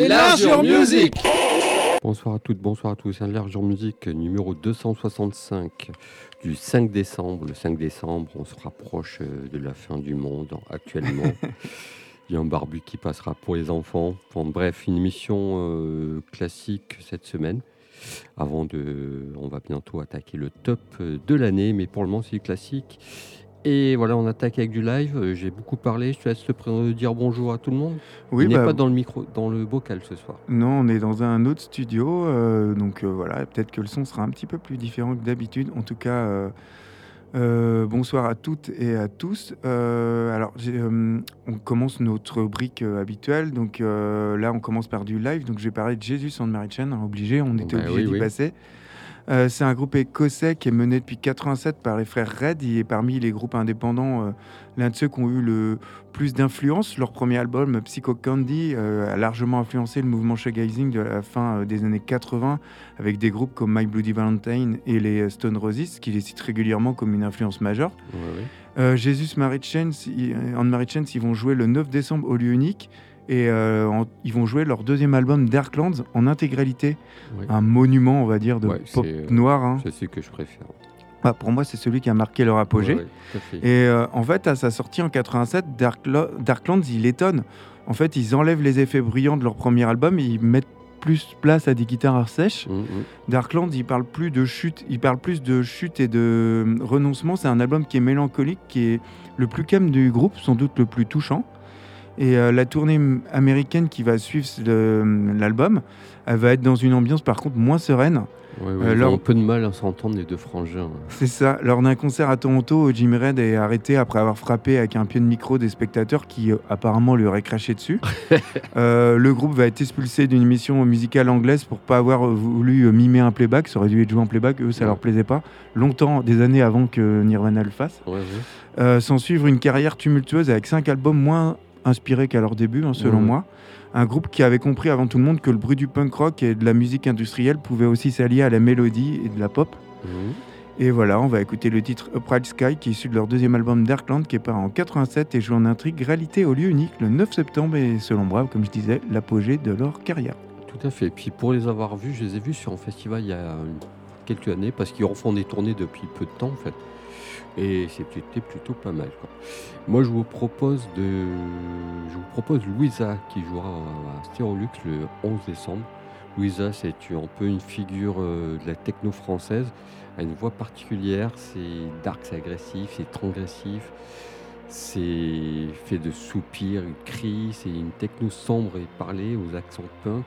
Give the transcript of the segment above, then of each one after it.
Largeur Music Bonsoir à toutes, bonsoir à tous. C'est Largeur Music numéro 265 du 5 décembre. Le 5 décembre, on se rapproche euh, de la fin du monde actuellement. Il y a un barbu qui passera pour les enfants. Enfin, bref, une émission euh, classique cette semaine. Avant de. On va bientôt attaquer le top euh, de l'année, mais pour le moment, c'est classique. Et voilà, on attaque avec du live. Euh, J'ai beaucoup parlé. Je te laisse te pré- dire bonjour à tout le monde. Oui, on n'est bah, pas dans le micro, dans le bocal ce soir. non, on est dans un autre studio, euh, donc euh, voilà, peut-être que le son sera un petit peu plus différent que d'habitude. En tout cas, euh, euh, bonsoir à toutes et à tous. Euh, alors, euh, on commence notre rubrique euh, habituelle. Donc euh, là, on commence par du live. Donc je vais parler de Jésus and Mary Chain, hein, obligé, on était Bah obligé oui, d'y oui. passer. Euh, c'est un groupe écossais qui est mené depuis 87 par les frères Red. Il est parmi les groupes indépendants euh, l'un de ceux qui ont eu le plus d'influence. Leur premier album, Psycho Candy, euh, a largement influencé le mouvement shoegazing de la fin des années 80, avec des groupes comme My Bloody Valentine et les Stone Roses, qui les citent régulièrement comme une influence majeure. Ouais, ouais. Jesus Mary Chains, ils- en Mary Chains, ils vont jouer le 9 décembre au lieu unique. Et euh, en- ils vont jouer leur deuxième album Darklands en intégralité. Un monument, on va dire, de Ouais, pop euh, noir. hein. C'est ce que je préfère. Bah, pour moi, c'est celui qui a marqué leur apogée. Ouais, ouais. Et euh, en fait, à sa sortie en 87, Darklo- Darklands, il étonne. En fait, ils enlèvent les effets brillants de leur premier album et ils mettent plus place à des guitares sèches. Mm, mm. Darklands, il parle plus de chute, il parle plus de chute et de renoncement. C'est un album qui est mélancolique, qui est le plus calme du groupe, sans doute le plus touchant. Et euh, la tournée américaine qui va suivre le- l'album, elle va être dans une ambiance par contre moins sereine. Ouais, ouais, Euh, ont un peu de mal à s'entendre, les deux frangins. C'est ça. Lors d'un concert à Toronto, Jimmy Red est arrêté après avoir frappé avec un pied de micro des spectateurs qui euh, apparemment lui auraient craché dessus. Euh, le groupe va être expulsé d'une émission musicale anglaise pour pas avoir euh, voulu euh, mimer un playback. Ça aurait dû être joué en playback. Eux, ça Ouais. leur plaisait pas. Longtemps, des années avant que Nirvana le fasse. Euh, S'en suivre une carrière tumultueuse avec cinq albums moins inspirés qu'à leur début, hein, selon moi. Un groupe qui avait compris avant tout le monde que le bruit du punk rock et de la musique industrielle pouvait aussi s'allier à la mélodie et de la pop. Mhm. Et voilà, on va écouter le titre Upright Sky qui est issu de leur deuxième album Darkland qui est paru en 87 et joue en intégralité au lieu unique le 9 septembre et selon moi, comme je disais, l'apogée de leur carrière. Tout à fait. Puis pour les avoir vus, je les ai vus sur un festival il y a quelques années parce qu'ils refont des tournées depuis peu de temps en fait. Et c'était plutôt pas mal. Moi, je vous propose de, je vous propose Louisa qui jouera à Stérolux le 11 décembre. Louisa, c'est un peu une figure euh, de la techno française, a une voix particulière. C'est dark, c'est agressif, c'est transgressif. C'est fait de soupirs, de cris. C'est une techno sombre et parlée aux accents punk.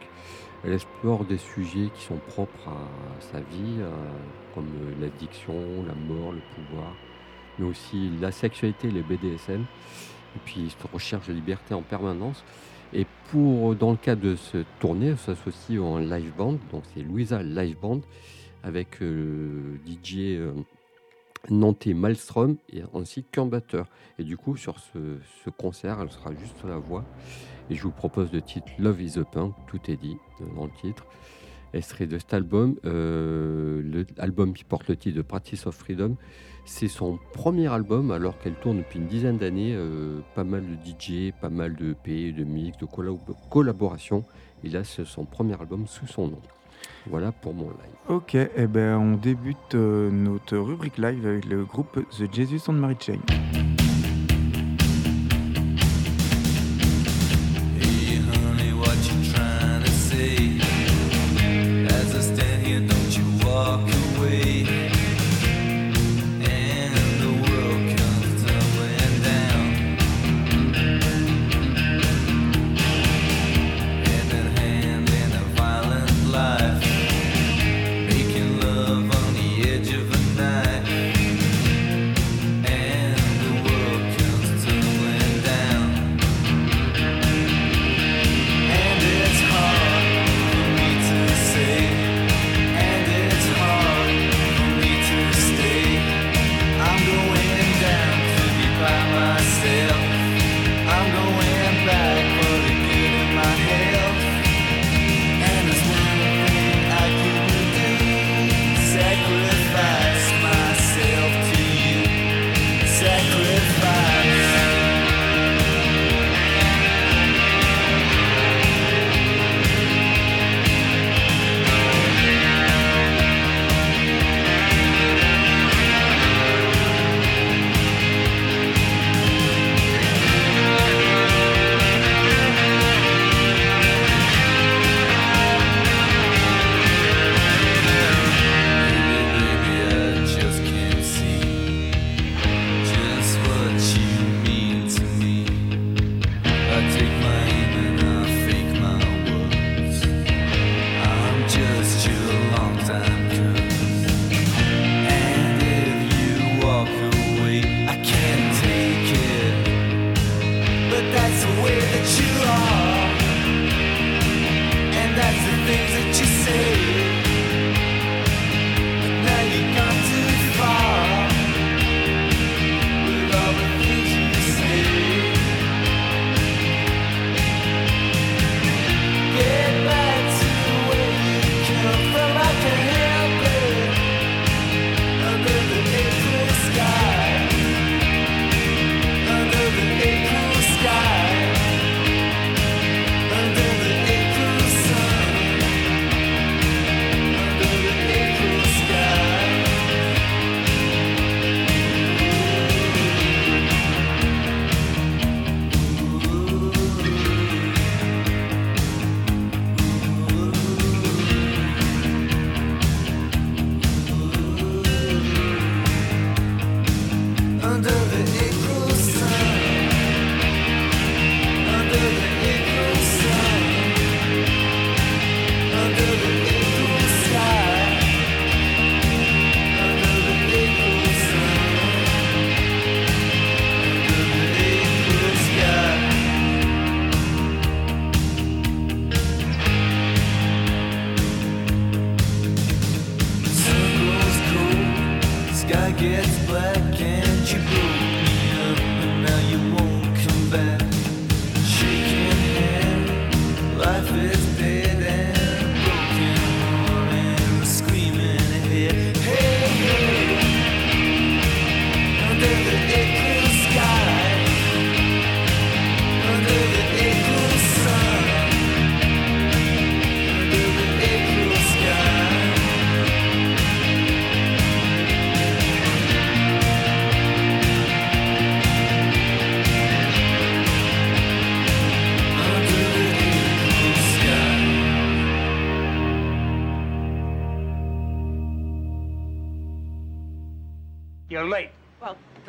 Elle explore des sujets qui sont propres à sa vie, comme l'addiction, la mort, le pouvoir, mais aussi la sexualité, les BDSM, et puis cette recherche de liberté en permanence. Et pour, dans le cadre de ce tournée, elle s'associe en live band, donc c'est Louisa Live Band, avec euh, DJ euh, nantais Malmström et ainsi qu'un. Et du coup, sur ce, ce concert, elle sera juste à la voix. Et je vous propose le titre Love is a Punk, tout est dit euh, dans le titre. Extrait de cet album. Euh, L'album qui porte le titre de Practice of Freedom, c'est son premier album alors qu'elle tourne depuis une dizaine d'années. euh, pas mal de DJ, pas mal de EP, de mix, de collab- collaboration. Et là, c'est son premier album sous son nom. Voilà pour mon live. Ok, et ben on débute euh, notre rubrique live avec le groupe The Jesus and Mary Chain. Gets black and you broke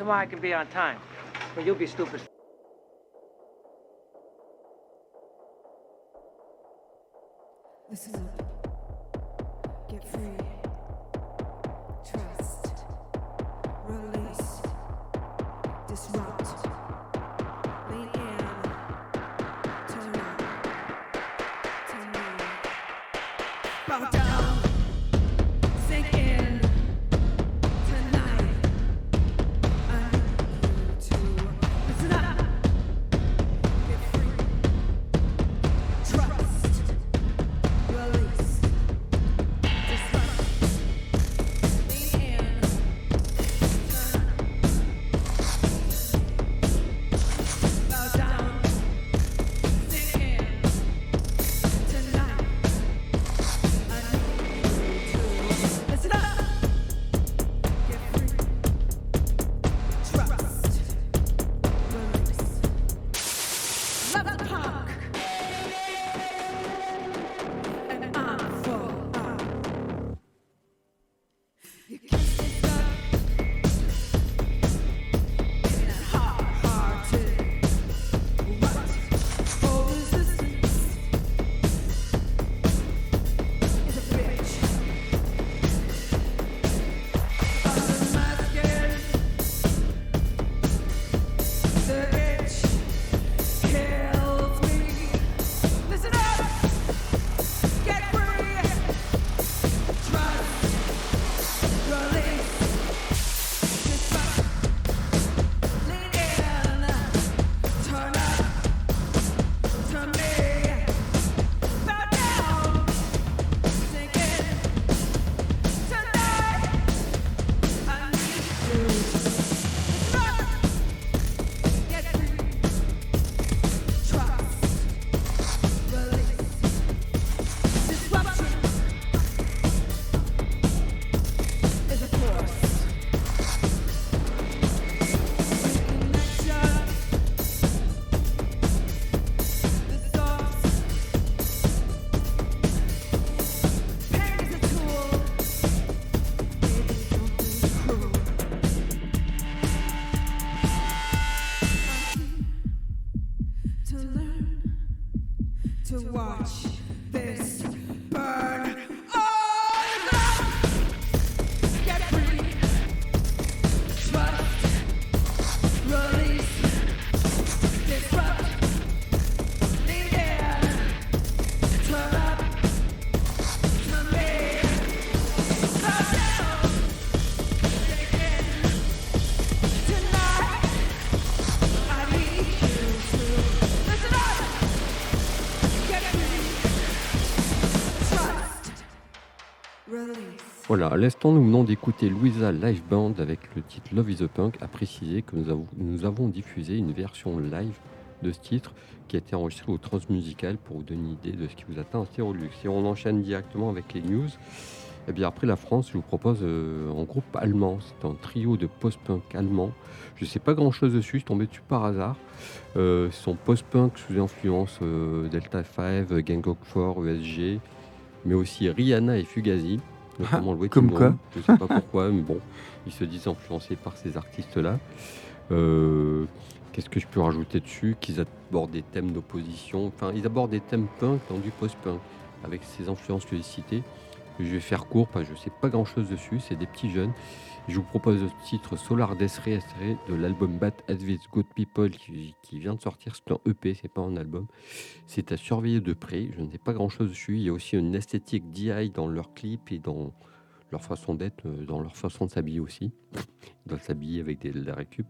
Tomorrow I can be on time. But you'll be stupid. Listen up. Voilà, à l'instant, nous venons d'écouter Louisa Live Band avec le titre Love is a Punk, à préciser que nous avons, diffusé une version live de ce titre qui a été enregistrée au Transmusical pour vous donner une idée de ce qui vous attend à Stérolux. Et on enchaîne directement avec les news. Et bien après la France, je vous propose euh, un groupe allemand. C'est un trio de post-punk allemand. Je ne sais pas grand-chose dessus, je suis tombé dessus par hasard. Euh, sont post-punk sous influence euh, Delta 5, Gang of Four, ESG, mais aussi Rihanna et Fugazi. Notamment le Waiting comme quoi. Je ne sais pas pourquoi, mais bon, ils se disent influencés par ces artistes-là. Euh, Qu'est-ce que je peux rajouter dessus? Qu'ils abordent des thèmes d'opposition. Enfin, ils abordent des thèmes punk dans du post-punk. avec ces influences que j'ai citées. Je vais faire court parce que je sais pas grand chose dessus, c'est des petits jeunes. Je vous propose le titre Solar Reastré de l'album Bat Advice Good People qui, vient de sortir. C'est un EP, c'est pas un album. C'est à surveiller de près. Je ne sais pas grand chose dessus. Il y a aussi une esthétique DI dans leurs clips et dans leur façon d'être, euh, dans leur façon de s'habiller aussi. Ils doivent s'habiller avec des, récup.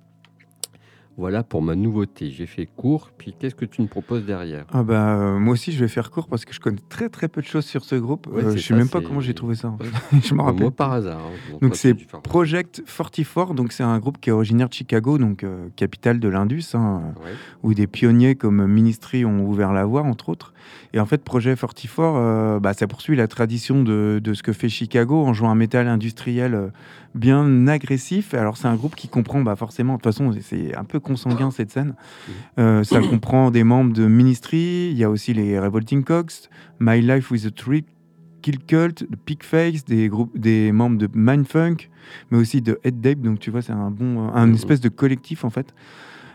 Voilà pour ma nouveauté. J'ai fait court. Puis qu'est-ce que tu me proposes derrière? Ah bah, euh, moi aussi, je vais faire court parce que je connais très très peu de choses sur ce groupe. Ouais, Euh, je sais ça, même pas comment j'ai trouvé ça. en Ouais. fait. je me rappelle. Moi par hasard. hein. Donc c'est Project 44, donc c'est un groupe qui est originaire de Chicago, donc euh, capitale de l'Indus, hein, Ouais. où des pionniers comme Ministry ont ouvert la voie, entre autres. Et en fait, Project 44, euh, bah, ça poursuit la tradition de, de ce que fait Chicago en jouant un métal industriel euh, bien agressif. Alors c'est un groupe qui comprend bah, forcément, de toute façon, c'est un peu consanguin cette scène. Euh, ça comprend des membres de Ministry, il y a aussi les Revolting Cocks, My Life with a Trick, Kill Cult, The Pigface, des, groupes, des membres de Mindfunk, mais aussi de Head Dape, donc tu vois, c'est un bon, un Mhm. espèce de collectif en fait.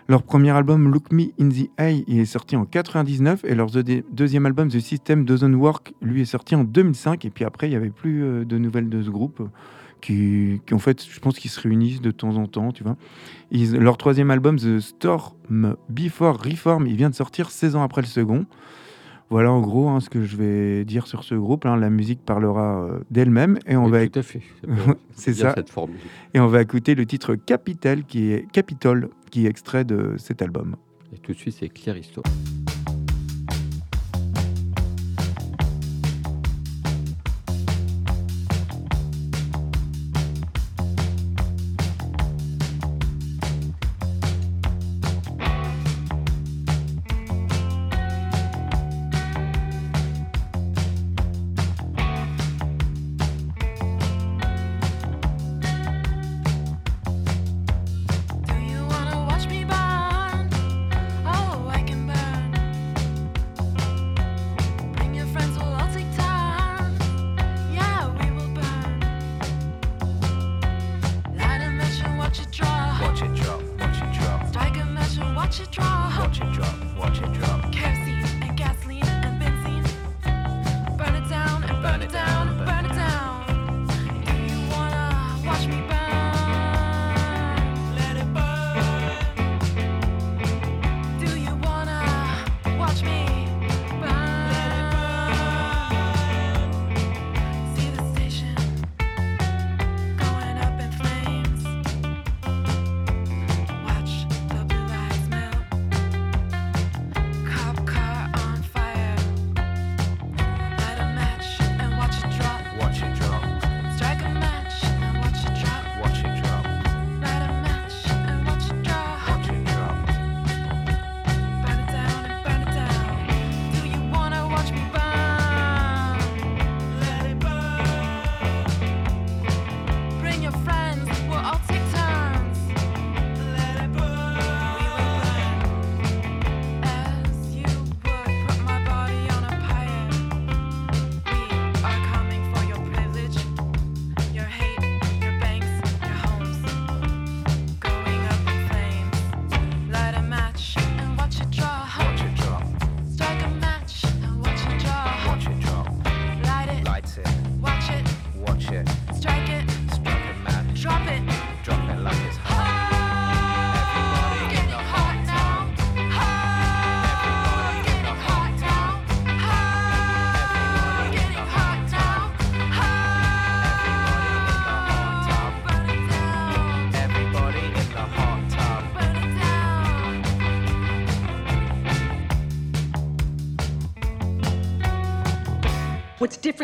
Leur premier album, Look Me in the Eye, est sorti en 99 et leur deux- deuxième album, The System Doesn't Work, lui est sorti en 2005. Et puis après, il n'y avait plus euh, de nouvelles de ce groupe euh, qui, en fait, je pense qu'ils se réunissent de temps en temps, tu vois. Leur troisième album, The Storm Before Reform, il vient de sortir 16 ans après le second. Voilà en gros hein, ce que je vais dire sur ce groupe. hein. La musique parlera euh, d'elle-même et on Oui, va tout à fait. C'est ça. cette formule. et on va écouter le titre Capital qui est Capitol qui est extrait de cet album. Et tout de suite, c'est Claire Histoire.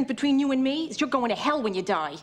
Between you and me is you're going to hell when you die.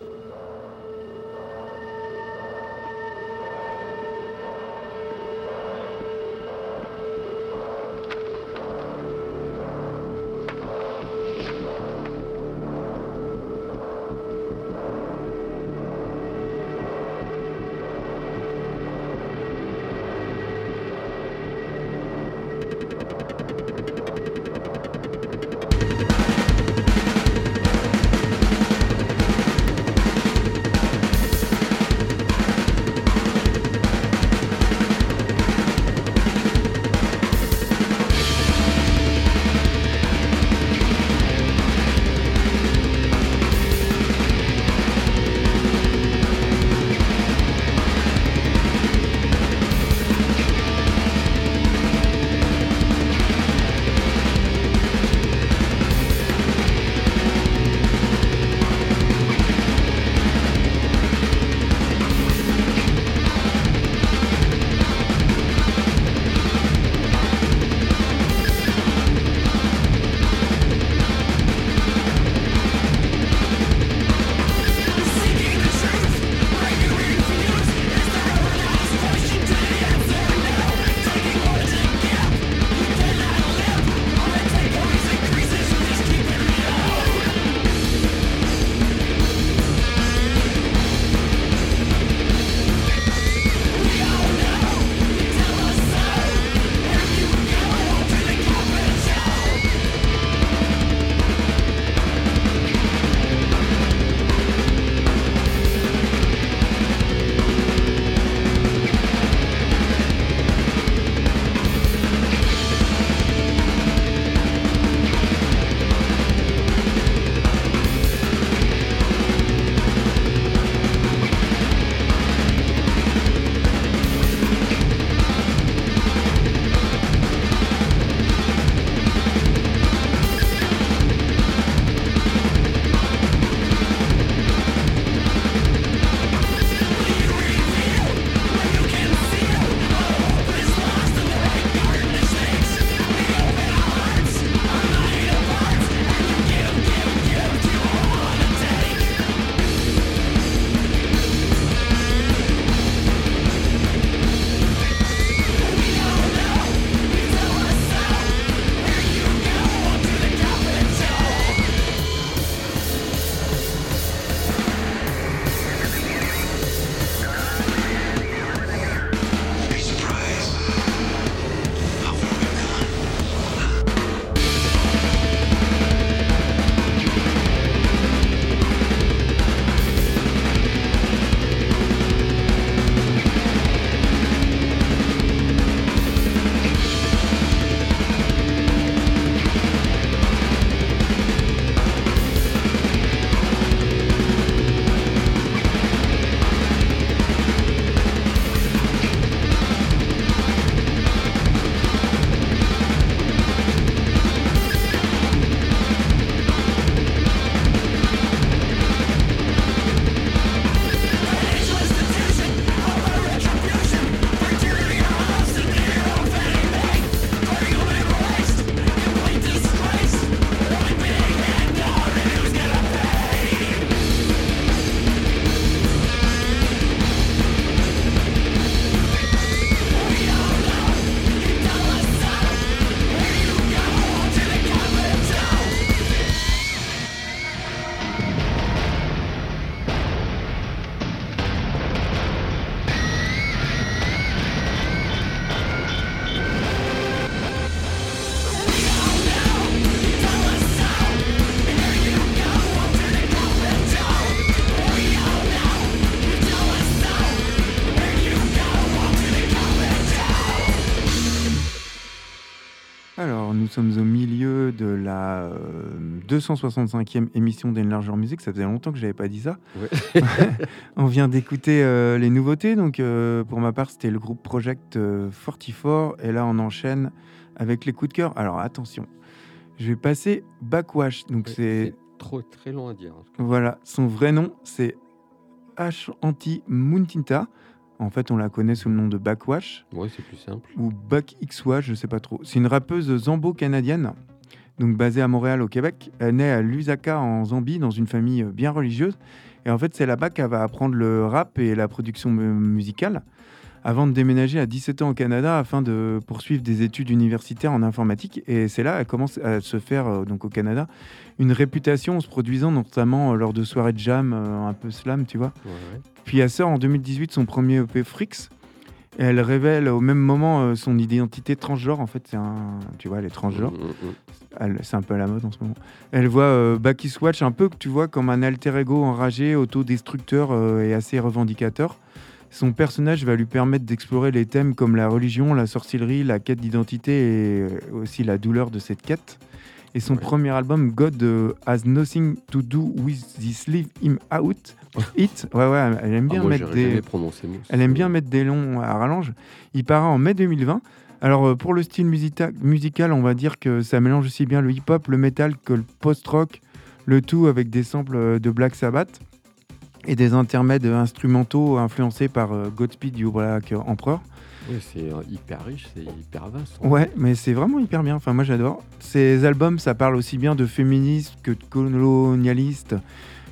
265e émission d'Enlargeur Music. Ça faisait longtemps que je n'avais pas dit ça. Ouais. On vient d'écouter euh, les nouveautés. Donc, euh, pour ma part, c'était le groupe Project euh, 44. Et là, on enchaîne avec les coups de cœur. Alors, attention. Je vais passer Backwash. Donc, Ouais, c'est. trop très long à dire. hein. Voilà, son vrai nom, c'est H. Anti Muntinta. En fait, on la connaît sous le nom de Backwash Ouais, c'est plus simple. ou Back XY, je sais pas trop. C'est une rappeuse zambo-canadienne, donc basée à Montréal au Québec. Elle naît à Lusaka en Zambie dans une famille euh, bien religieuse. Et en fait, c'est là-bas qu'elle va apprendre le rap et la production mu- musicale avant de déménager à 17 ans au Canada afin de poursuivre des études universitaires en informatique. Et c'est là qu'elle commence à se faire, euh, donc au Canada, une réputation en se produisant notamment euh, lors de soirées de jam un peu slam, tu vois. Ouais, ouais. Puis elle sort en 2018 son premier EP Frix. Et elle révèle au même moment euh, son identité transgenre. En fait, c'est un. Tu vois, elle est transgenre. Mm, mm, mm. C'est un peu à la mode en ce moment. Elle voit euh, Baki Swatch un peu, tu vois, comme un alter ego enragé, autodestructeur euh, et assez revendicateur. Son personnage va lui permettre d'explorer les thèmes comme la religion, la sorcellerie, la quête d'identité et euh, aussi la douleur de cette quête. Et son Ouais. premier album, God euh, Has Nothing to Do with This Leave Him Out. It, ouais, ouais, elle aime Ah, bien moi, mettre des. Elle aime bien mettre longs à rallonge. Il paraît en mai 2020. Alors euh, pour le style musita- musical, on va dire que ça mélange aussi bien le hip-hop, le metal que le post-rock, le tout avec des samples euh, de Black Sabbath et des intermèdes instrumentaux influencés par Godspeed You Black Emperor. C'est euh, hyper riche, c'est hyper vaste. hein. Ouais, mais c'est vraiment hyper bien. Enfin, moi j'adore. Ces albums, ça parle aussi bien de féministes que de colonialistes,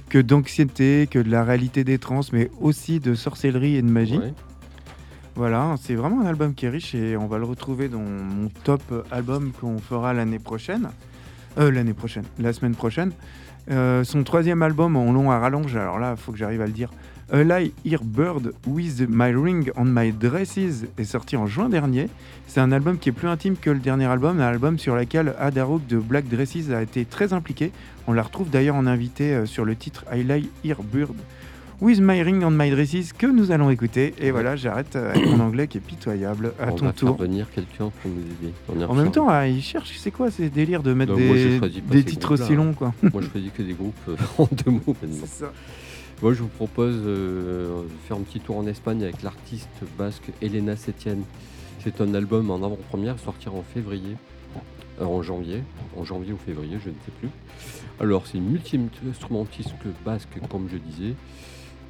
que d'anxiété, que de la réalité des trans, mais aussi de sorcellerie et de magie. Ouais. Voilà, c'est vraiment un album qui est riche et on va le retrouver dans mon top album qu'on fera l'année prochaine. Euh, l'année prochaine, la semaine prochaine. Euh, son troisième album en long à rallonge, alors là, il faut que j'arrive à le dire. A Lie Here Bird with My Ring on My Dresses est sorti en juin dernier. C'est un album qui est plus intime que le dernier album, un album sur lequel Adarouk de Black Dresses a été très impliqué. On la retrouve d'ailleurs en invité euh, sur le titre I Lie Here Bird with My Ring on My Dresses que nous allons écouter. Et voilà, j'arrête euh, avec mon anglais qui est pitoyable. À On ton va tour. faire venir quelqu'un pour nous aider. On En même temps, ah, il cherche, c'est quoi ces délires de mettre Non, des, titres aussi longs, quoi? Moi, je choisis que des groupes euh, en deux mots maintenant. C'est ça. Moi, je vous propose euh, de faire un petit tour en Espagne avec l'artiste basque Elena Setién. C'est un album en avant-première, sortir en février, euh, en janvier, en janvier ou février, je ne sais plus. Alors, c'est une multi-instrumentiste basque, comme je disais,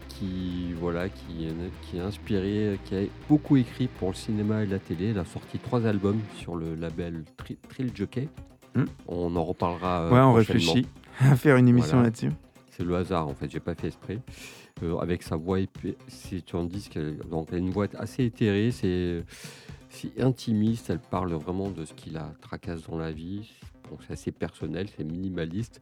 qui voilà, qui, est- qui est inspiré, qui a beaucoup écrit pour le cinéma et la télé. Elle a sorti trois albums sur le label Tri- Trill Jockey. Hmm. On en reparlera. euh, ouais, on réfléchit à faire une émission Voilà. là-dessus. C'est le hasard en fait, j'ai pas fait exprès. Euh, avec sa voix c'est un disque, donc elle a une voix assez éthérée, c'est intimiste, elle parle vraiment de ce qui la tracasse dans la vie. Bon, c'est assez personnel, c'est minimaliste,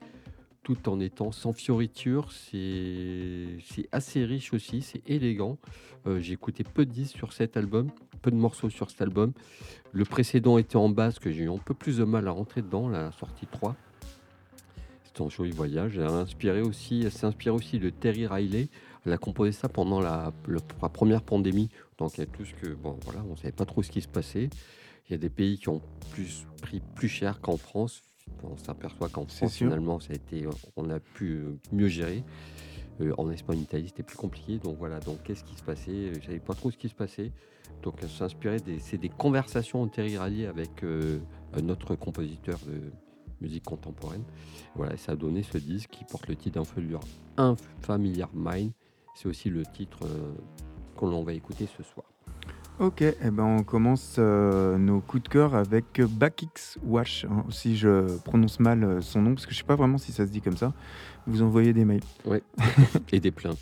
tout en étant sans fioriture. C'est c'est assez riche aussi, c'est élégant. Euh, j'ai écouté peu de disques sur cet album, peu de morceaux sur cet album. Le précédent était en basque, j'ai eu un peu plus de mal à rentrer dedans, la sortie 3. Un joli voyage. Elle a inspiré aussi, elle s'est inspirée aussi de Terry Riley. Elle a composé ça pendant la, le- la première pandémie. Donc il y a tout ce que, bon voilà, on savait pas trop ce qui se passait. Il y a des pays qui ont plus pris plus cher qu'en France. On s'aperçoit qu'en France finalement ça a été, on a pu euh, mieux gérer. Euh, en Espagne, en Italie, c'était plus compliqué. Donc voilà, donc qu'est-ce qui se passait? Je savais pas trop ce qui se passait. Donc elle s'inspirait des, c'est des conversations de Terry Riley avec euh, un autre compositeur de musique contemporaine. Voilà, et ça a donné ce disque qui porte le titre Un Familiar Mind. C'est aussi le titre euh, qu'on l'on va écouter ce soir. Ok, eh ben on commence euh, nos coups de cœur avec Bakix Wash. hein, si je prononce mal euh, son nom, parce que je sais pas vraiment si ça se dit comme ça. Vous envoyez des mails. Et des plaintes.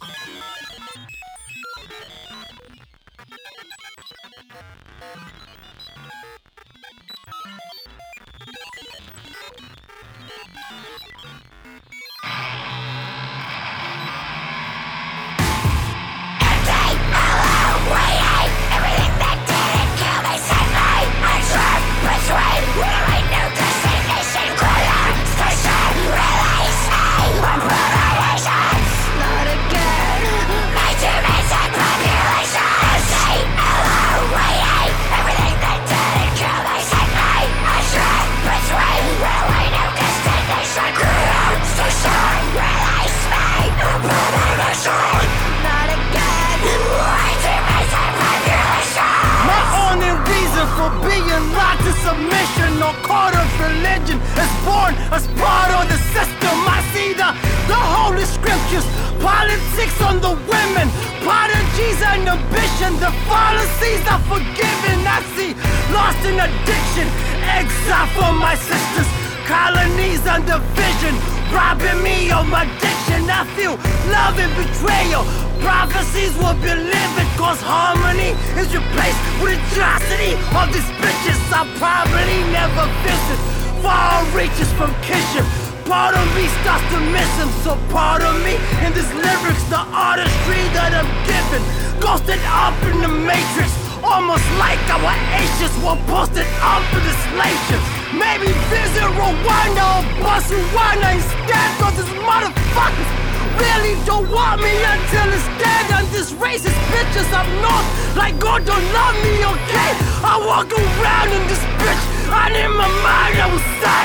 For being locked in submission or caught of religion is born as part of the system. I see the, the holy scriptures, politics on the women, prodigies and ambition. The fallacies are forgiven. I see lost in addiction, exile for my sisters, colonies and division, robbing me of my diction. I feel love and betrayal. Prophecies will be living, cause harmony is replaced with atrocity. All these bitches I'll probably never visit. Far reaches from kinship. Part of me starts to miss him, so part of me in these lyrics, the artistry that I'm given, ghosted up in the matrix. Almost like our ages were posted up in the slave. Maybe visit Rwanda or Botswana instead, cause these motherfuckers really don't want me until it's dead. And this racist bitches up north, like God don't love me, okay? I walk around in this bitch, and in my mind I will say,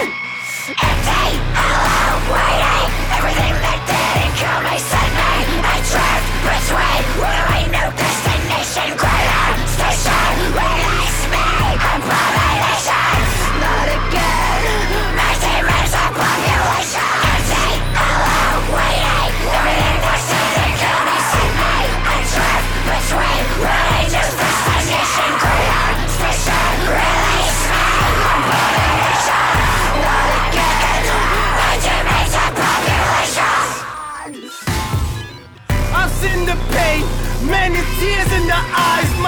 Empty, hello, waiting. Everything that didn't kill me sent me. I drift between runaway no destination. Ground station,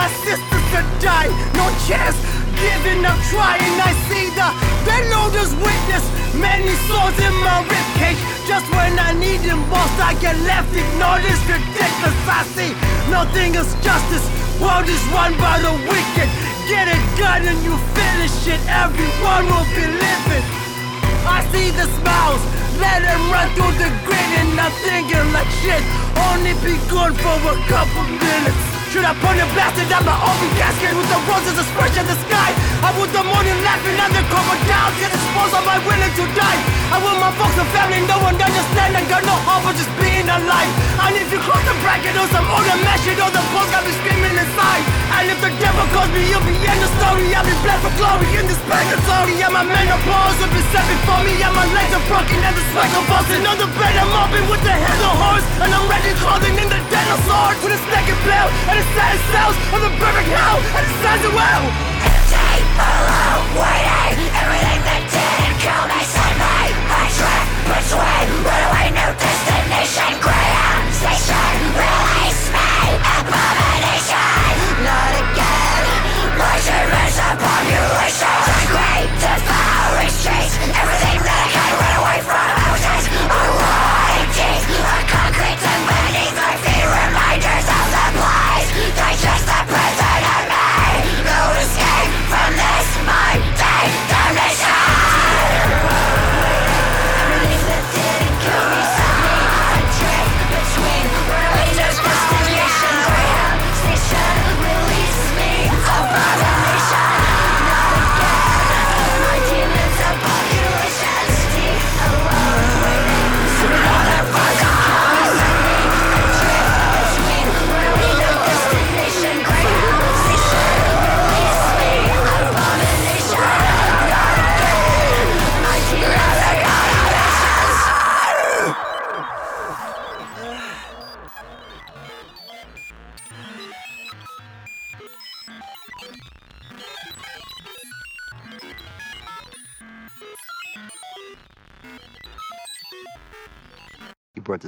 My sisters have died, no chance, giving up trying. I see the loader's witness, many souls in my ribcage. Just when I need them most, I get left ignored. It's ridiculous. I see nothing is justice. World is run by the wicked. Get a gun and you finish it. Everyone will be living. I see the smiles, let them run through the grin and I'm thinking like shit, only be good for a couple minutes. Should I point a blasted at my open casket with the roses that spread in the sky? I want the morning laughing and the crocodiles get exposed, am I willing to die? I want my folks and family, no one understand, I got no hope of just being alive. And if you cross the bracket or some older you know the post got me screaming inside. And if the devil calls me, you'll be in the story. I'll be blessed for glory in this purgatory. And my menopause will be set before me. And my legs are broken and the sweat convulsing on the bed. I'm open with the head of horse. And I'm ready clothing in the dead of swords. With a snake and the cells of the perfect hell. And it says it well. Empty, alone, waiting. Everything that didn't kill me sent me. I drift between runaway new destination. Ground station, release me. Abomination, not again. My demons are population. Great devouring streets. Everything that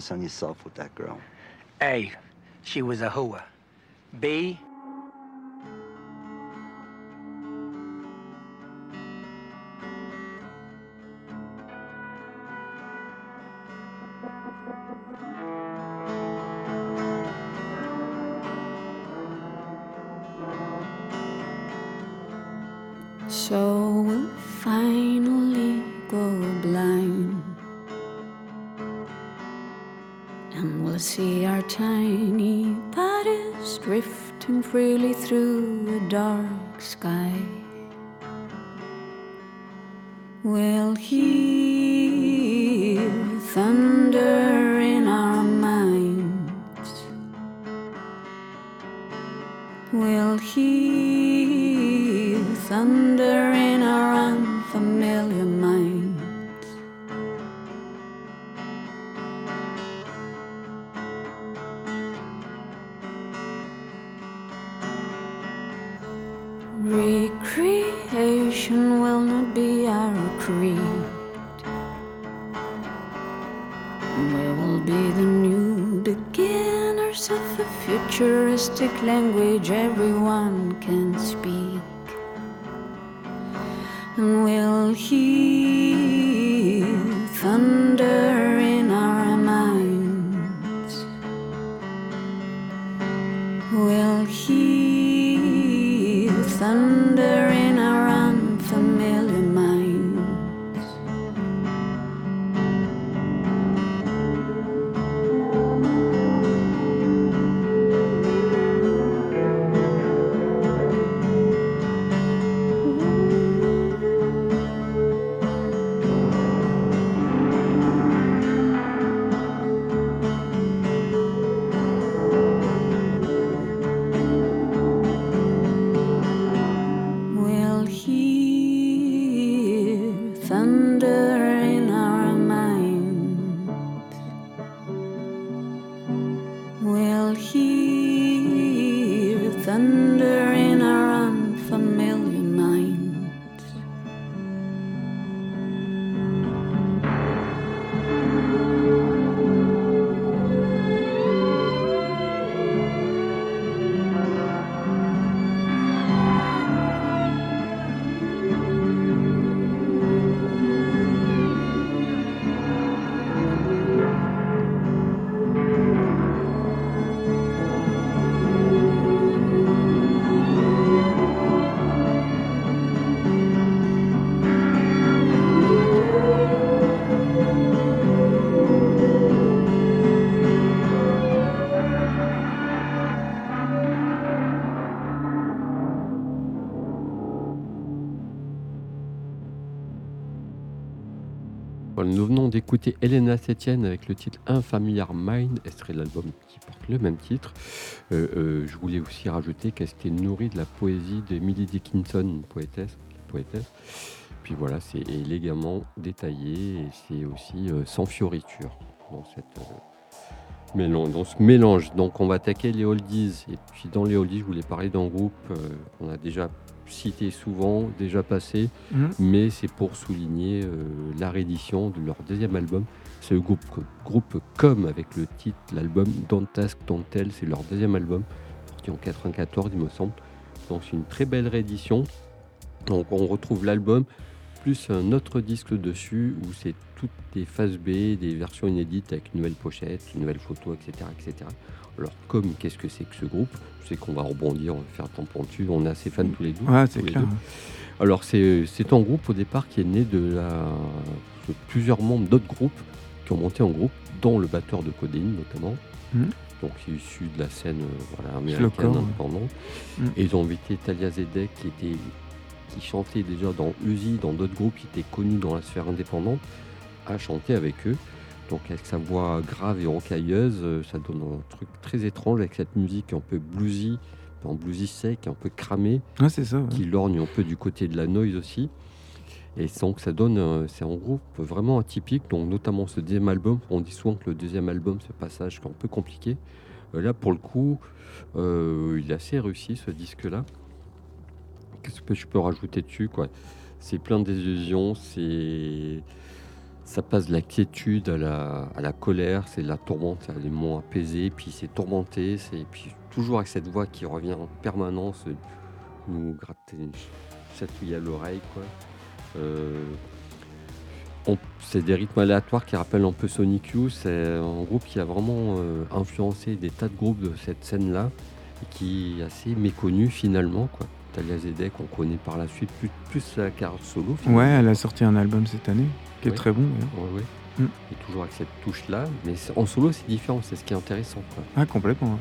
this on yourself with that girl. A, she was a hooah. B, d'écouter Elena Sétienne avec le titre Unfamiliar Mind, extrait de l'album qui porte le même titre. Euh, euh, je voulais aussi rajouter qu'elle s'était nourrie de la poésie d'Emily Dickinson, une poétesse. poétesse. Puis voilà, c'est élégamment détaillé et c'est aussi euh, sans fioriture dans, dans ce mélange. Donc on va attaquer les oldies. Et puis dans les oldies, je voulais parler d'un groupe qu'on a déjà cité souvent, déjà passé Mhm. mais c'est pour souligner euh, la réédition de leur deuxième album. C'est le groupe, groupe Com avec le titre, l'album Don't Ask, Don't Tell, c'est leur deuxième album, sorti en 94 il me semble. Donc c'est une très belle réédition. Donc on retrouve l'album plus un autre disque dessus où c'est toutes des phases B, des versions inédites avec une nouvelle pochette, une nouvelle photo, etc. etc. Alors comme qu'est-ce que c'est que ce groupe? Je sais qu'on va rebondir, on va faire dessus, on est assez fans tous les deux. Ouais, c'est clair. deux. Alors c'est un groupe au départ qui est né de, la, de plusieurs membres d'autres groupes qui ont monté en groupe, dont le batteur de Codéine notamment. Mhm. Donc qui est issu de la scène euh, voilà, américaine ouais. indépendante. Mhm. Et ils ont invité Talia Zedek qui était qui chantait déjà dans Uzi, dans d'autres groupes qui étaient connus dans la sphère indépendante, à chanter avec eux. Donc avec sa voix grave et rocailleuse, euh, ça donne un truc très étrange avec cette musique un peu bluesy, un bluesy sec, un peu cramé Ouais, c'est ça. ouais. qui lorgne un peu du côté de la noise aussi. Et donc ça donne, euh, c'est un groupe vraiment atypique, donc notamment ce deuxième album. On dit souvent que le deuxième album, ce passage est un peu compliqué. Euh, là, pour le coup, euh, il est assez réussi ce disque-là. Qu'est-ce que je peux rajouter dessus quoi? C'est plein d'illusions, c'est ça passe de la quiétude à la, à la colère, c'est de la tourmente, c'est des mots apaisés, puis c'est tourmenté, c'est puis toujours avec cette voix qui revient en permanence, euh, nous gratter, chatouiller à l'oreille, quoi. Euh, c'est des rythmes aléatoires qui rappellent un peu Sonic Youth. C'est un groupe qui a vraiment euh, influencé des tas de groupes de cette scène-là et qui est assez méconnu finalement. Quoi. Talia Zedek, on connaît par la suite plus, plus sa carrière solo. finalement. Ouais, elle a sorti un album cette année qui est Ouais. très bon. Ouais, ouais. Mm. Et toujours avec cette touche-là. Mais en solo, c'est différent. C'est ce qui est intéressant. Quoi. Ah, complètement.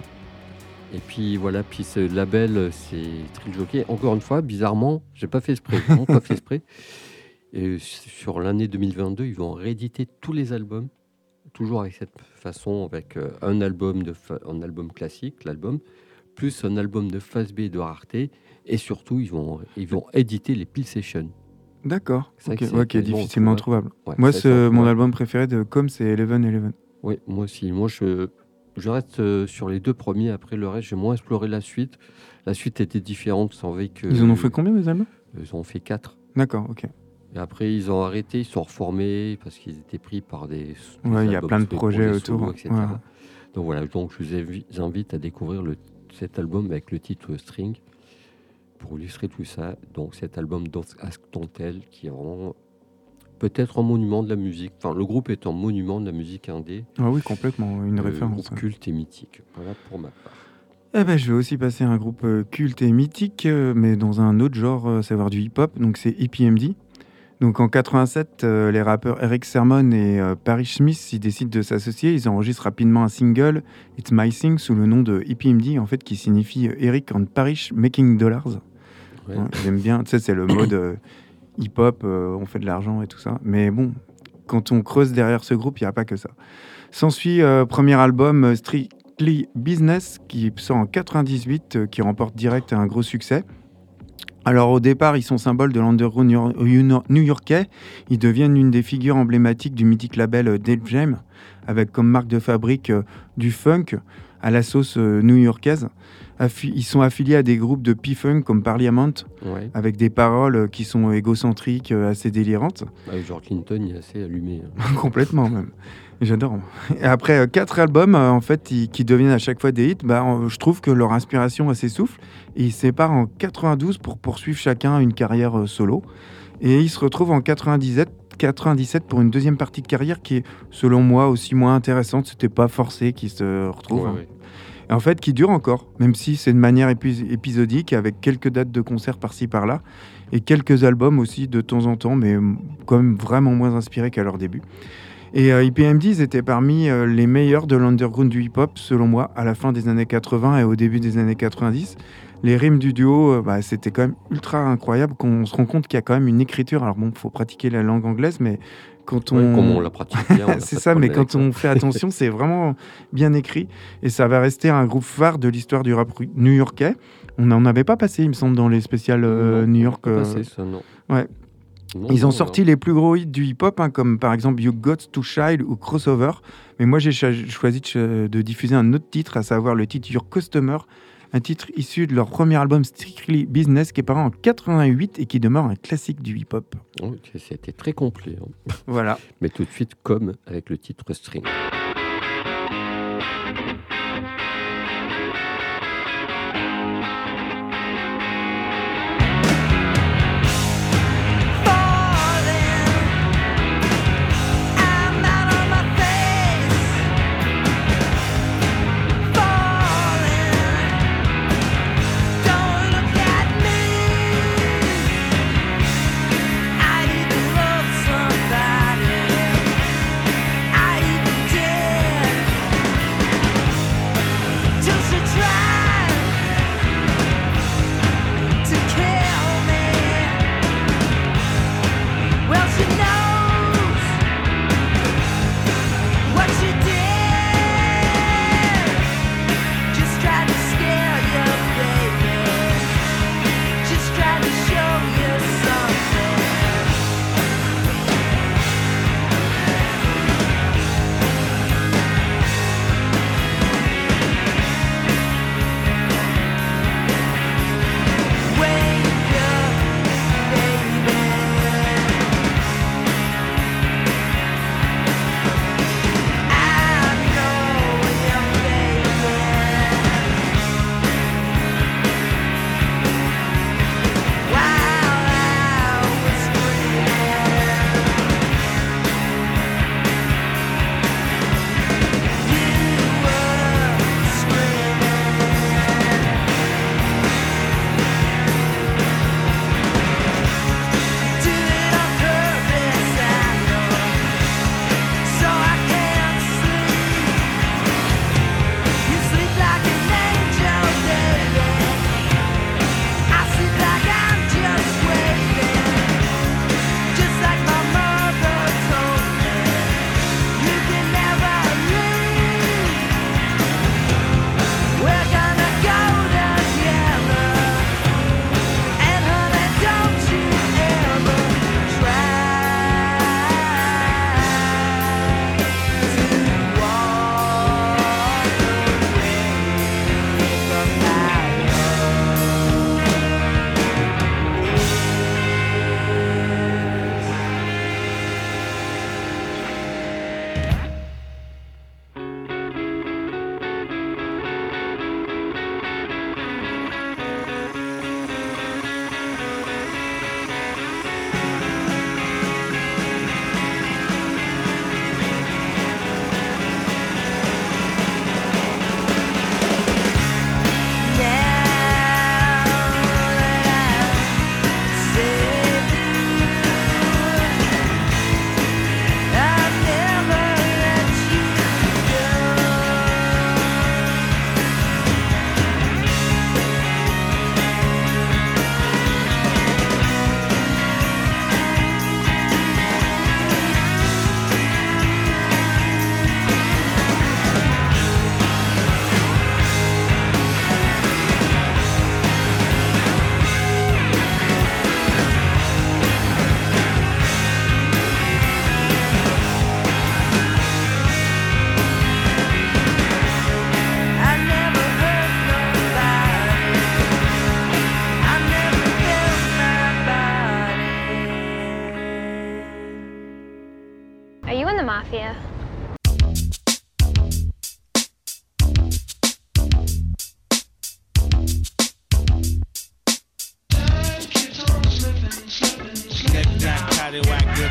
Et puis voilà, puis ce label, c'est Trill Jockey. Encore une fois, bizarrement, j'ai pas fait exprès, vraiment pas fait exprès. Et sur l'année 2022, ils vont rééditer tous les albums, toujours avec cette façon, avec euh, un album de un album classique, l'album, plus un album de phase B de rareté. Et surtout, ils vont, ils vont éditer les Peel Sessions. D'accord. C'est vrai Ok, que c'est ouais, qui est difficilement trouvable. Ouais, Moi, ce- mon album préféré de Com, c'est Eleven Eleven. Oui, moi aussi. Moi, je, je reste euh, sur les deux premiers. Après le reste, j'ai moins exploré la suite. La suite était différente, sans que. Ils en ont fait combien, les albums? Ils en ont fait quatre. D'accord, ok. Et après, ils ont arrêté, ils sont reformés parce qu'ils étaient pris par des. Ouais, il y a plein de projets autour, solos, etc. ouais. Donc voilà, donc je vous invi- invite à découvrir le, cet album avec le titre String pour illustrer tout ça. Donc cet album d'Astontel qui est vraiment peut-être un monument de la musique. Enfin, le groupe est un monument de la musique indé. Ah oui, complètement, une euh, référence. groupe culte et mythique. Voilà pour ma part. Eh ben, je vais aussi passer à un groupe euh, culte et mythique, euh, mais dans un autre genre, euh, savoir du hip-hop. Donc, c'est EPMD. Donc, en 87, euh, les rappeurs Eric Sermon et Paris Smith ils décident de s'associer. Ils enregistrent rapidement un single, It's My Thing, sous le nom de EPMD, en fait, qui signifie Eric and Paris Making Dollars. J'aime bien, tu sais, c'est le mode euh, hip-hop, euh, on fait de l'argent et tout ça. Mais bon, quand on creuse derrière ce groupe, il n'y a pas que ça. S'ensuit euh, premier album euh, Strictly Business qui sort en 98, euh, qui remporte direct un gros succès. Alors au départ, ils sont symboles de l'underground new- new-yorkais. Ils deviennent une des figures emblématiques du mythique label Def Jam, avec comme marque de fabrique du funk à la sauce new-yorkaise. Ils sont affiliés à des groupes de P-Funk comme Parliament, Ouais. avec des paroles qui sont égocentriques, euh, assez délirantes. Ah, George Clinton est assez allumé. hein. Complètement même. J'adore. Et après euh, quatre albums, euh, en fait, qui deviennent à chaque fois des hits, bah, je trouve que leur inspiration s'essouffle. Ils se séparent en 92 pour poursuivre chacun une carrière solo. Et ils se retrouvent en 97, 97 pour une deuxième partie de carrière qui est, selon moi, aussi moins intéressante. C'était pas forcé qu'ils se retrouvent. Ouais, hein. ouais. En fait, qui dure encore, même si c'est de manière épi- épisodique, avec quelques dates de concert par-ci par-là, et quelques albums aussi de temps en temps, mais quand même vraiment moins inspirés qu'à leur début. Et euh, IPMD, ils étaient parmi euh, les meilleurs de l'underground du hip-hop, selon moi, à la fin des années 80 et au début des années 90. Les rimes du duo, euh, bah, c'était quand même ultra incroyable, qu'on se rend compte qu'il y a quand même une écriture. Alors bon, faut pratiquer la langue anglaise, mais quand on... Ouais, comme on la pratique bien. c'est ça, mais quand on fait attention, c'est vraiment bien écrit. Et ça va rester un groupe phare de l'histoire du rap new-yorkais. On n'en avait pas passé, il me semble, dans les spéciales euh, New York. euh, passé, ça, non. ouais. Non, Ils ont non, sorti les plus gros hits du hip-hop, hein, comme par exemple You Got to Child ou Crossover. Mais moi, j'ai choisi de, ch- de diffuser un autre titre, à savoir le titre Your Customer, un titre issu de leur premier album Strictly Business qui est paru en 88 et qui demeure un classique du hip-hop. C'était très complet. hein. Voilà. Mais tout de suite, comme avec le titre String.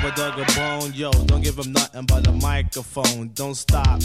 A dog a bone, yo, don't give him nothing but a microphone. Don't stop,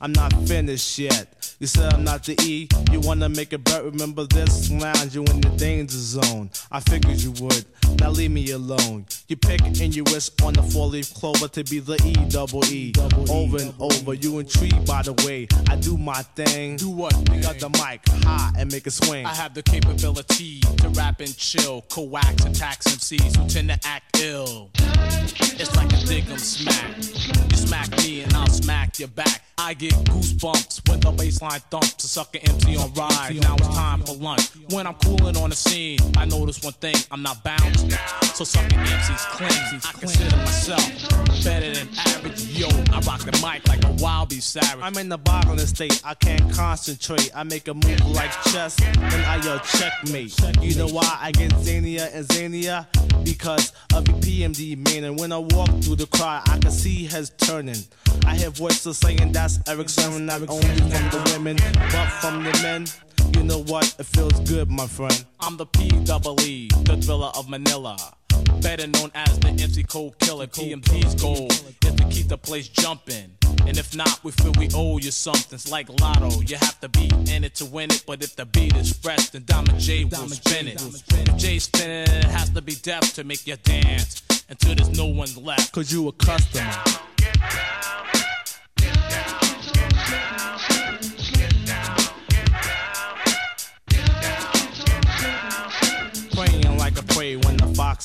I'm not finished yet. You said I'm not the E, you wanna make a bet, remember this? Lounge, you in the danger zone. I figured you would, now leave me alone. You pick and you wish on the four leaf clover to be the E double E. Over and over, you intrigued by the way I do my thing. Do what? We got the mic high and make it swing. I have the capability to rap and chill, coax and tax MCs who tend to act ill. It's like a dig 'em smack. You smack me and I'll smack your back. I get goosebumps when the baseline thumps. A sucker MC on ride. Now it's time for lunch. When I'm cooling on the scene, I notice one thing: I'm not bouncing. So sucker MCs cling. I consider myself better than average. Yo, I rock the mic like a wild beast savage. I'm in the boggling state, I can't concentrate. I make a move like chess, and I yell checkmate. You know why I get zanier and zanier? Because of the PMD man, and when I walk through the crowd, I can see heads turning. I hear voices saying that's Eric Only from the women, but from the men. You know what? It feels good, my friend. I'm the P double E, the thriller of Manila. Better known as the MC Code Killer. PMD's goal is to keep the place jumping. And if not, we feel we owe you something. It's like Lotto. You have to be in it to win it. But if the beat is fresh, then Diamond J will spin it. If J's spinning it, has to be deaf to make you dance until there's no one left. Cause you a customer. Praying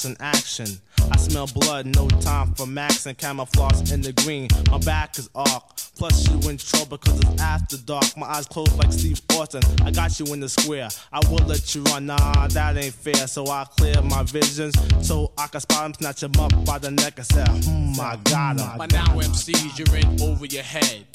in action. I smell blood, no time for max and camouflage in the green. My back is arc. Plus you in trouble cause it's after dark. My eyes closed like Steve Austin. I got you in the square. I will let you run. Nah, that ain't fair. So I clear my visions so I can spot him, snatch him up by the neck and say, hmm, I got him. By now, MCs, you're in over your head.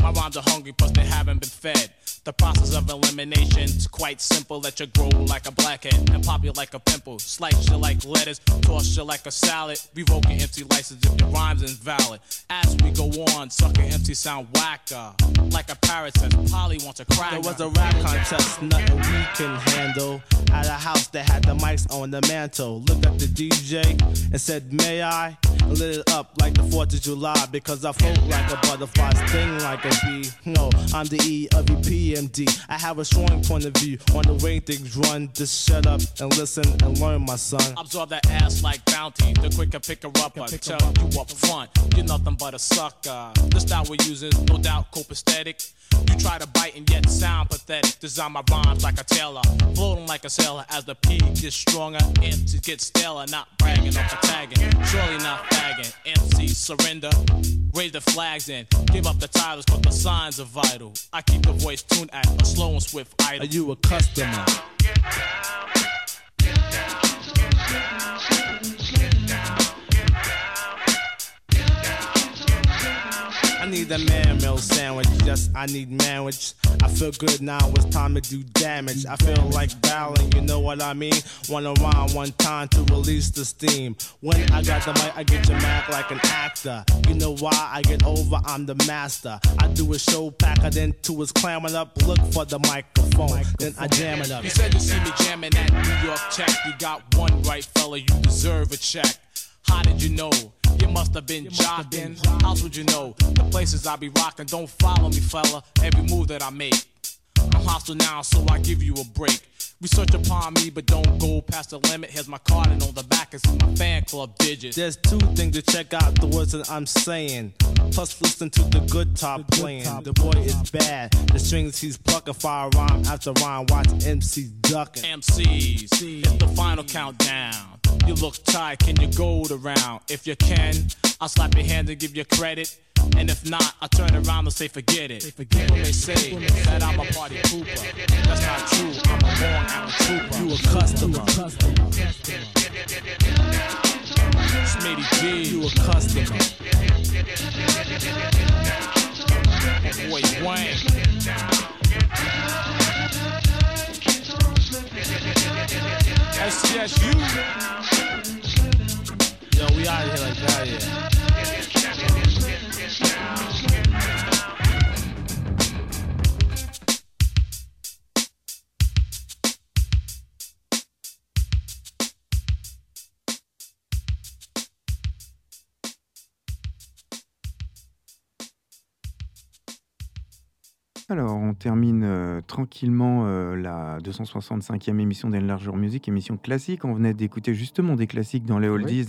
My rhymes are hungry, plus they haven't been fed. The process of elimination's quite simple. Let you grow like a blackhead and pop you like a pimple. Slice you like lettuce, toss you like a salad. Revoke your MC license if your rhyme's invalid. As we go on, sucker empty sound whacker. Like a parrot says, Polly wants a crack. There was a rap contest, nothing we can handle. At a house that had the mics on the mantle. Looked at the DJ and said, May I? Lit it up like the 4th of July because I float like a butterfly, sting like a bee. No, I'm the E of the I have a strong point of view on the way things run. Just shut up and listen and learn, my son. Absorb that ass like bounty. The quicker pick her up, I tell you up front. You're nothing but a sucker. The style we use is no doubt copacetic. You try to bite and yet sound pathetic. Design my rhymes like a tailor, floating like a sailor. As the P gets stronger, MCs get staler. Not bragging or tagging, surely not fagging. MCs surrender, raise the flags and give up the titles, but the signs are vital. I keep the voice tuned at a slow and swift idle. Are you a customer? I need a man meal sandwich, yes, I need manwich. I feel good now, it's time to do damage. I feel like battling, you know what I mean? Wanna rhyme one time to release the steam. When I got the mic, I get you mad like an actor. You know why I get over, I'm the master. I do a show pack, packer, then two is clamming up, look for the microphone, then I jam it up. You said you see me jamming at New York Tech. You got one right, fella, you deserve a check. How did you know? You must have been jocking. How would you know? The places I be rocking. Don't follow me, fella. Every move that I make. I'm hostile now, so I give you a break. Research upon me, but don't go past the limit. Here's my card, and on the back is my fan club digits. There's two things to check out the words that I'm saying. Plus, listen to the good top playing. The boy is bad. The strings he's plucking, fire rhyme after rhyme. Watch MC ducking. MCs, it's the final countdown. You look tight, can you go the round? If you can, I'll slap your hand and give you credit. And if not, I'll turn around and say forget it. People may say that I'm a party pooper. That's not true, I'm a born out trooper. You a customer. Smitty G, You a customer. boy Wayne. SCSU. Yo, we out here like that, yeah. Alors, on termine euh, tranquillement euh, la 265e émission d'Enlargeur Music, émission classique. On venait d'écouter justement des classiques dans les oldies,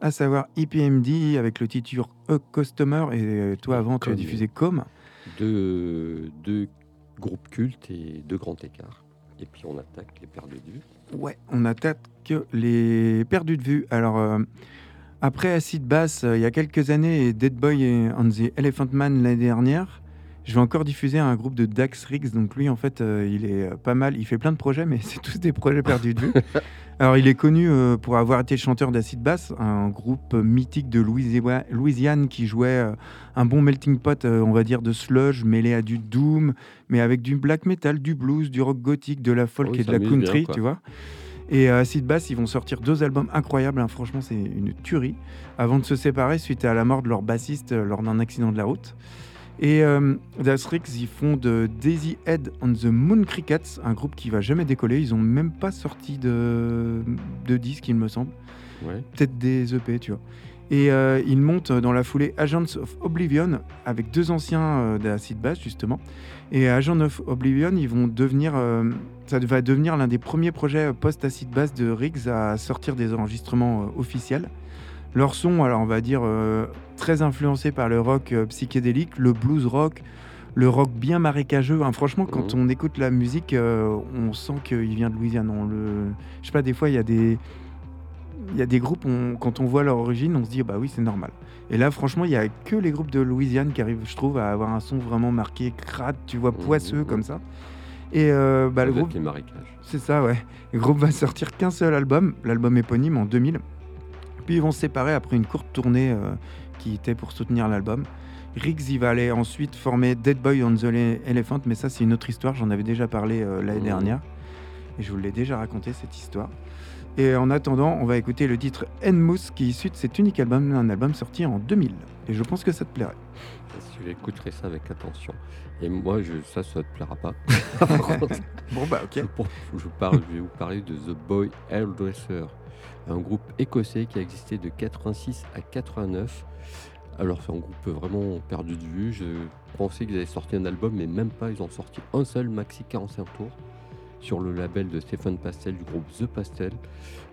à savoir EPMD avec le titre A Customer. Et euh, toi, avant, tu as diffusé Com. Deux, deux groupes cultes et deux grands écarts. Et puis on attaque les paires de vue. Ouais, on attaque les perdus de vue. Alors, euh, après Acid Bass, il y a quelques années, et Dead Boy et and the Elephant Man l'année dernière, je vais encore diffuser un groupe de Dax Riggs. Donc, lui, en fait, euh, il est euh, pas mal. Il fait plein de projets, mais c'est tous des projets perdus de vue. Alors, il est connu euh, pour avoir été chanteur d'Acid Bass, un groupe mythique de Louisi- Louisiane qui jouait euh, un bon melting pot, on va dire, de sludge mêlé à du doom, mais avec du black metal, du blues, du rock gothique, de la folk Oh, il et de la bien, country, tu vois. Et euh, Acid Bass, ils vont sortir deux albums incroyables. hein. Franchement, c'est une tuerie. Avant de se séparer suite à la mort de leur bassiste lors d'un accident de la route. Et euh, Dastrix, ils font de Daisy Head on the Moon Crickets, un groupe qui va jamais décoller. Ils ont même pas sorti de, de disque, il me semble. Ouais. Peut-être des EP, tu vois. Et euh, ils montent dans la foulée Agents of Oblivion avec deux anciens euh, d'Acid Bass, justement. Et Agents of Oblivion, ils vont devenir, euh, ça va devenir l'un des premiers projets post-Acid Bass de Riggs à sortir des enregistrements euh, officiels. Leur son, alors on va dire, euh, très influencé par le rock euh, psychédélique, le blues rock, le rock bien marécageux. Hein, franchement, quand on écoute la musique, euh, on sent qu'il vient de Louisiane. On le... Je sais pas, des fois, il y a des, il y a des groupes, on- quand on voit leur origine, on se dit, bah oui, c'est normal. Et là, franchement, il y a que les groupes de Louisiane qui arrivent, je trouve, à avoir un son vraiment marqué, crade, tu vois, poisseux comme ça. Et euh, bah, le groupe, c'est ça, ouais. Le groupe va sortir qu'un seul album, l'album éponyme en 2000. Puis ils vont se séparer après une courte tournée euh, qui était pour soutenir l'album. Riggs, va aller ensuite former Dead Boy on the Le- Elephant, mais ça, c'est une autre histoire. J'en avais déjà parlé euh, l'année Mhm. dernière. Et je vous l'ai déjà raconté, cette histoire. Et en attendant, on va écouter le titre Enmous, qui est issu de cet unique album, un album sorti en 2000. Et je pense que ça te plairait. Je écouterai ça avec attention. Et moi, je, ça, ça te plaira pas. bon, bah, ok. Je, parle, je vais vous parler de The Boy Hairdresser, un groupe écossais qui a existé de 86 à 89. Alors, c'est un groupe vraiment perdu de vue. Je pensais qu'ils avaient sorti un album, mais même pas. Ils ont sorti un seul maxi 45 tours sur le label de Stéphane Pastel du groupe The Pastel.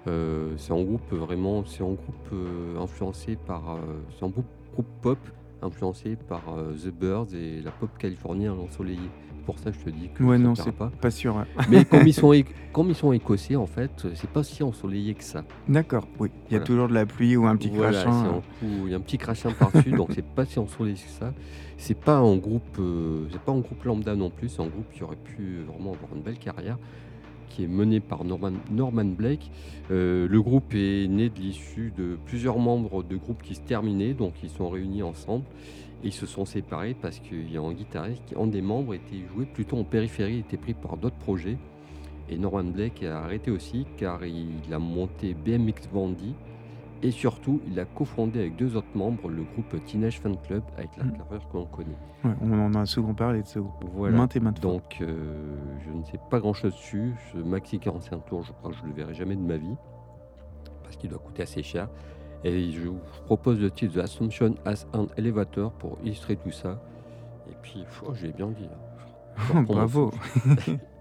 Euh, c'est un groupe vraiment, c'est un groupe euh, influencé par, euh, c'est un groupe, groupe pop influencé par euh, The Birds et la pop californienne ensoleillée. Pour ça, je te dis que Ouais, ça non, c'est pas. pas sûr. Mais comme ils sont, comme ils sont écossais, en fait, euh, c'est pas si ensoleillé que ça. D'accord, oui. Il y a Voilà. toujours de la pluie ou un petit Voilà, crachin. coup- Il y a un petit crachin par-dessus, donc c'est pas si ensoleillé que ça. C'est pas un groupe, euh, c'est pas un groupe lambda non plus. C'est un groupe qui aurait pu vraiment avoir une belle carrière, qui est mené par Norman, Norman Blake. Euh, le groupe est né de l'issue de plusieurs membres de groupes qui se terminaient, donc ils sont réunis ensemble. Ils se sont séparés parce qu'il y a un guitariste, qui, un des membres était joué plutôt en périphérie, était pris par d'autres projets. Et Norman Blake a arrêté aussi car il a monté BMX Bandy et surtout il a cofondé avec deux autres membres le groupe Teenage Fan Club avec la Mm. carrière que l'on connaît. Ouais, on en a souvent parlé de ce groupe. Voilà. Maintes et maintes. Donc euh, je ne sais pas grand chose dessus. Ce maxi 45 tours, je crois que je le verrai jamais de ma vie parce qu'il doit coûter assez cher. Et je vous propose le titre The Assumption as an Elevator pour illustrer tout ça. Et puis, oh, j'ai bien dit. mon Bravo.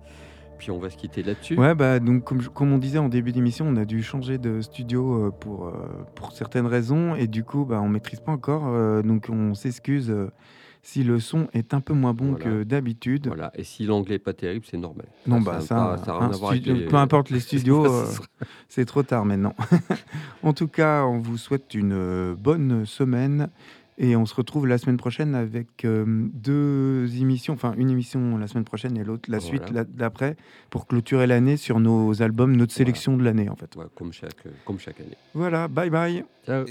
puis on va se quitter là-dessus. Ouais, bah, donc, comme, je- comme on disait en début d'émission, on a dû changer de studio euh, pour, euh, pour certaines raisons. Et du coup, bah, on maîtrise pas encore. euh, donc, on s'excuse si le son est un peu moins bon Voilà. que d'habitude. Voilà. Et si l'anglais est pas terrible, c'est normal. Non, Ça, bah ça, ça a rien un à voir avec studio- les- peu importe les studios, Ça, c'est trop tard maintenant. en tout cas, on vous souhaite une bonne semaine et on se retrouve la semaine prochaine avec euh, deux émissions, enfin une émission la semaine prochaine et l'autre la Voilà. suite d'après pour clôturer l'année sur nos albums, notre sélection de l'année en fait. Ouais, comme, chaque, comme chaque année. Voilà, bye bye. Ciao.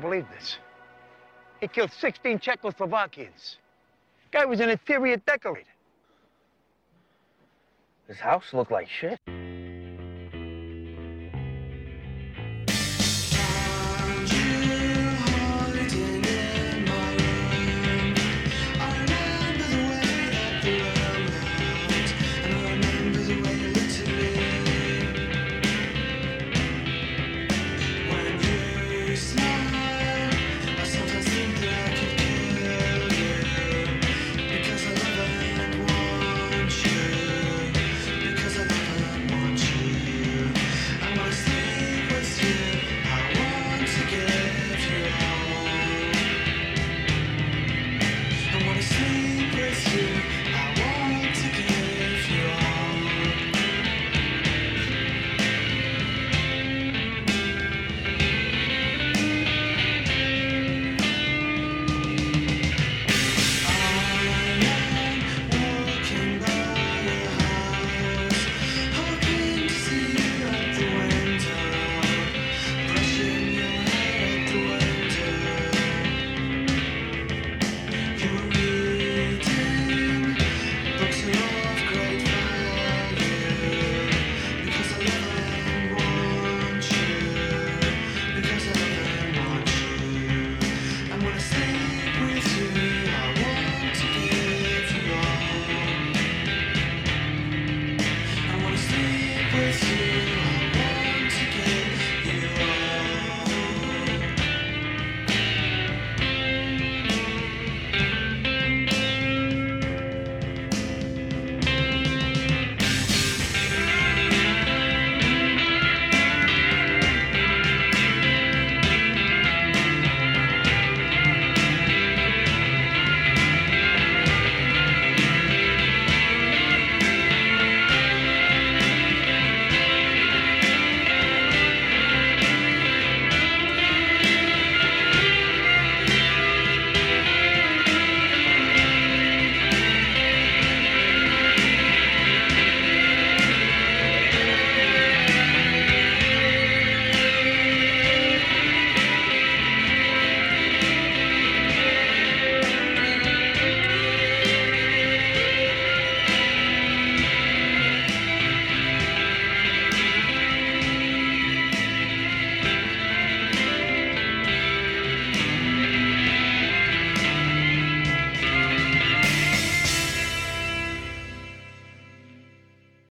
Believe this. He killed 16 Czechoslovakians. Guy was an interior decorator. His house looked like shit.